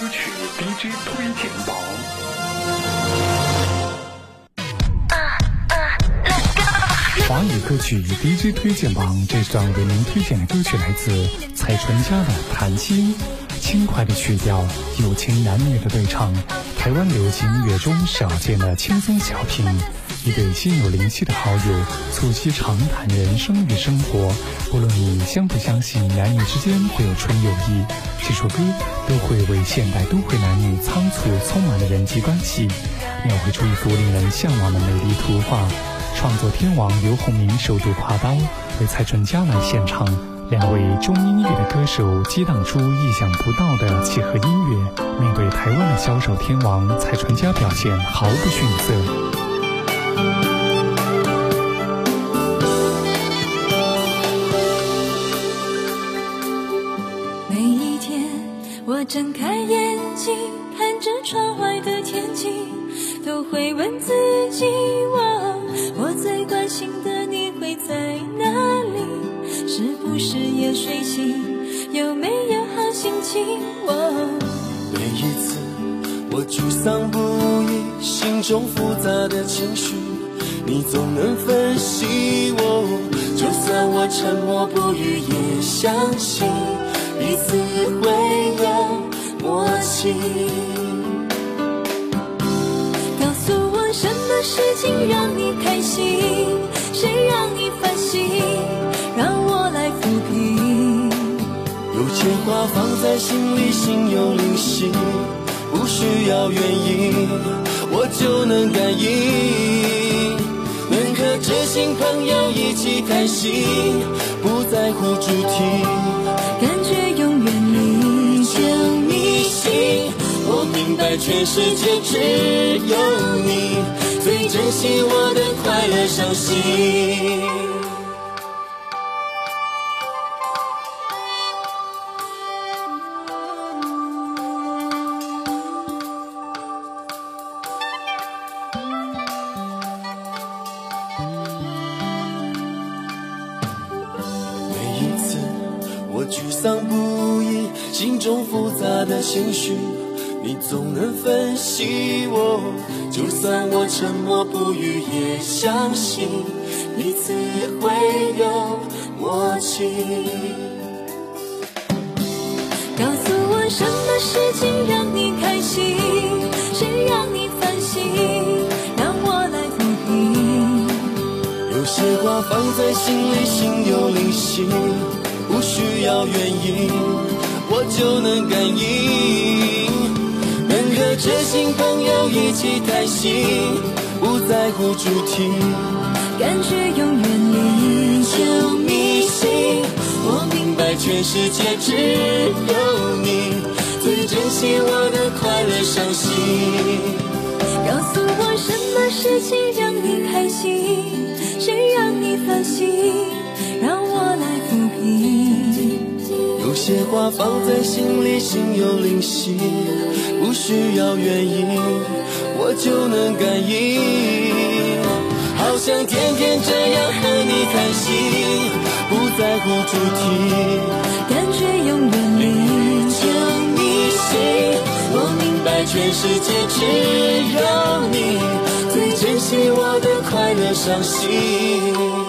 歌曲 DJ 推荐榜。华语歌曲 DJ 推荐榜，这段为您推荐的歌曲来自蔡淳佳的《谈心》，轻快的曲调，友情男女的对唱，台湾流行音乐中少见的轻松小品。一对心有灵犀的好友，促膝长谈人生与生活。不论你相不相信男女之间会有纯友谊，这首歌都会为现代都会男女仓促匆忙的人际关系，描绘出一幅令人向往的美丽图画。创作天王刘鸿明首度跨刀为蔡淳佳来献唱，两位中音域的歌手激荡出意想不到的契合音乐。面对台湾的销售天王蔡淳佳，表现毫不逊色。每一天，我睁开眼睛，看着窗外的天气，都会问自己：我最关心的你会在哪里？是不是也睡醒？有没有好心情？每一次，我沮丧不已，心中复杂的情绪。你总能分析我，就算我沉默不语，也相信彼此会有默契。告诉我什么事情让你开心，谁让你烦心，让我来抚平。有些话放在心里，心有灵犀，不需要原因，我就能感应。和知心朋友一起开心，不在乎主题，感觉永远历久弥新。我明白全世界只有你最珍惜我的快乐伤心。我沮丧不已，心中复杂的情绪，你总能分析我。就算我沉默不语，也相信彼此会有默契。告诉我什么事情让你开心，谁让你烦心，让我来抚平。有些话放在心里，心有灵犀。不需要原因，我就能感应。能和知心朋友一起开心，不在乎主题，感觉永远历久弥新。我明白全世界只有你最珍惜我的快乐伤心。告诉我什么事情让你开心，谁让你烦心，些话放在心里，心有灵犀，不需要原因，我就能感应。好想天天这样和你谈心，不在乎主题，感觉永远历久弥新。我明白全世界只有你最珍惜我的快乐伤心。